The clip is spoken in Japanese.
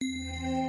「you